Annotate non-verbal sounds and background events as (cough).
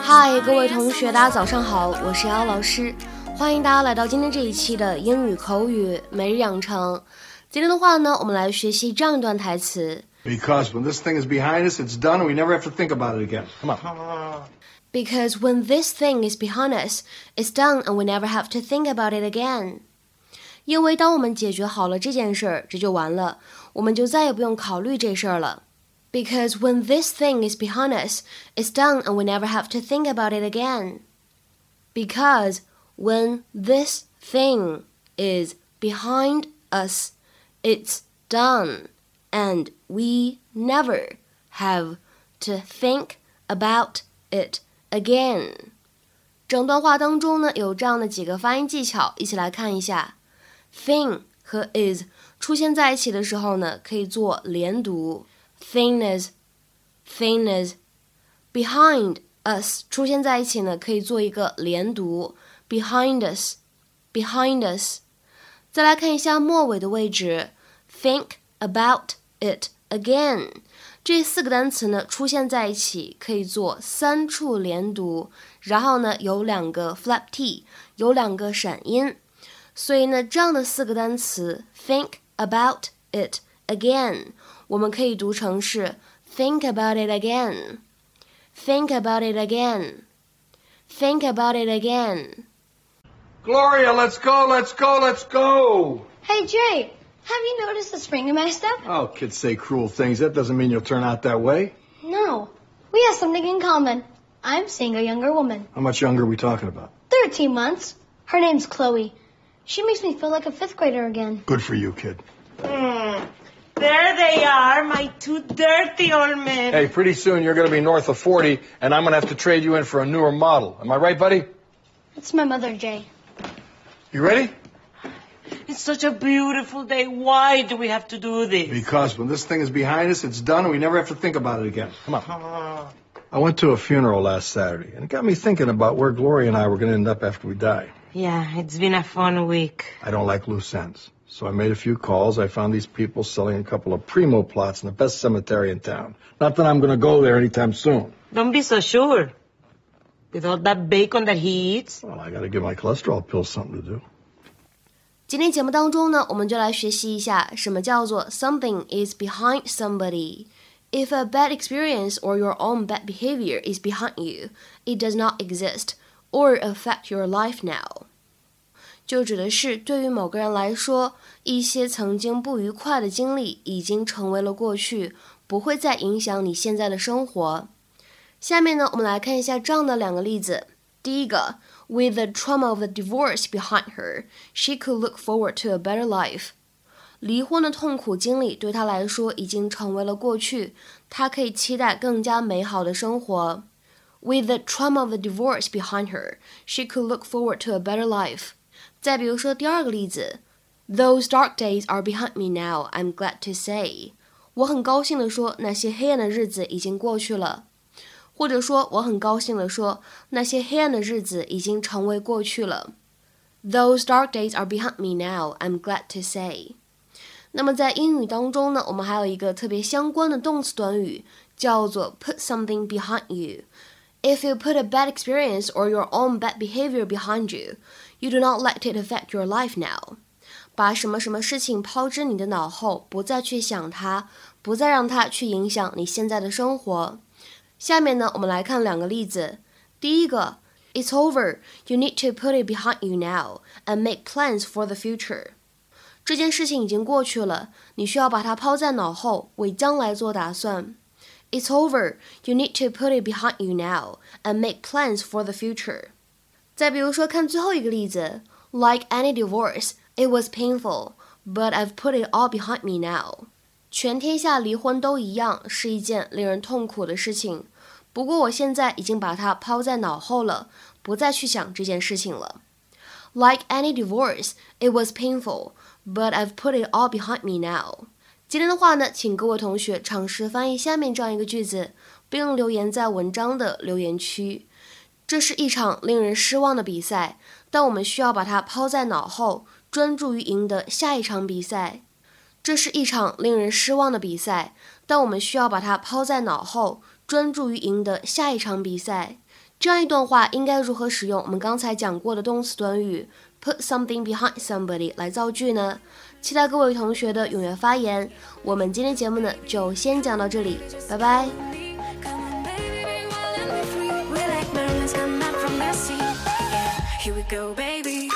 嗨，各位同学，大家早上好，我是姚老师，欢迎大家来到今天这一期的英语口语每日养成。今天的话呢，我们来学习这样一段台词。Because when this thing is behind us, it's done, and we never have to think about it again. Come on. Because when this thing is behind us, it's done, and we never have to think about it again. 因为当我们解决好了这件事儿，这就完了，我们就再也不用考虑这事儿了。 Because when this thing is behind us, it's done, and we never have to think about it again. Because when this thing is behind us, it's done, and we never have to think about it again. 整段话当中呢，有这样的几个发音技巧，一起来看一下。thing 和 is 出现在一起的时候呢，可以做连读 ，thinness，thinness。behind us 出现在一起呢，可以做一个连读，behind us，behind us。再来看一下末尾的位置，think about it again。这四个单词呢出现在一起，可以做三处连读，然后呢有两个 flap t，有两个闪音。所以呢，这样的四个单词，think about it again，我们可以读成是 think about it again，think about it again，think about it again。Gloria, let's go, let's go, let's go. Hey, Jay, have you noticed the spring in my step? Oh, kids say cruel things. That doesn't mean you'll turn out that way. No, we have something in common. I'm seeing a younger woman. How much younger are we talking about? 13 months. Her name's Chloe. She makes me feel like a fifth grader again. Good for you, kid. Mm. There they are, my two dirty old men. Hey, pretty soon you're going to be north of 40, and I'm going to have to trade you in for a newer model. Am I right, buddy? It's my mother, Jay. You ready? It's such a beautiful day. Why do we have to do this? Because when this thing is behind us, it's done, and we never have to think about it again. Come on. (sighs) I went to a funeral last Saturday, and it got me thinking about where Gloria and I were going to end up after we die. Yeah, it's been a fun week. I don't like loose ends. So I made a few calls. I found these people selling a couple of primo plots in the best cemetery in town. Not that I'm going to go there anytime soon. Don't be so sure. With all that bacon that he eats. Well, I got to give my cholesterol pills something to do. 今天节目当中呢，我们就来学习一下什么叫做 something is behind somebody. If a bad experience or your own bad behavior is behind you, it does not exist or affect your life now， 就指的是对于某个人来说，一些曾经不愉快的经历已经成为了过去，不会再影响你现在的生活。下面呢，我们来看一下这样的两个例子。第一个，With the trauma of the divorce behind her, she could look forward to a better life。离婚的痛苦经历对她来说已经成为了过去，她可以期待更加美好的生活。With the trauma of the divorce behind her, she could look forward to a better life. 再比如说第二个例子，Those dark days are behind me now. I'm glad to say. 我很高兴地说，那些黑暗的日子已经过去了。或者说，我很高兴地说，那些黑暗的日子已经成为过去了。Those dark days are behind me now. I'm glad to say. 那么在英语当中呢，我们还有一个特别相关的动词短语，叫做 put something behind you。 If you put a bad experience or your own bad behavior behind you, you do not let it affect your life now. 把什么什么事情抛之你的脑后，不再去想它，不再让它去影响你现在的生活。下面呢，我们来看两个例子。第一个，It's over. You need to put it behind you now and make plans for the future. 这件事情已经过去了，你需要把它抛在脑后，为将来做打算。it's over. You need to put it behind you now and make plans for the future. 再比如说，看最后一个例子，Like any divorce, it was painful, but I've put it all behind me now. 全天下离婚都一样，是一件令人痛苦的事情。不过我现在已经把它抛在脑后了，不再去想这件事情了。Like any divorce, it was painful, but I've put it all behind me now. 今天的话呢，请各位同学尝试翻译下面这样一个句子，并留言在文章的留言区。这是一场令人失望的比赛，但我们需要把它抛在脑后，专注于赢得下一场比赛。这是一场令人失望的比赛，但我们需要把它抛在脑后，专注于赢得下一场比赛。这样一段话应该如何使用我们刚才讲过的动词短语 put something behind somebody 来造句呢？期待各位同学的踊跃发言。我们今天节目呢就先讲到这里，拜拜。Here we go, baby.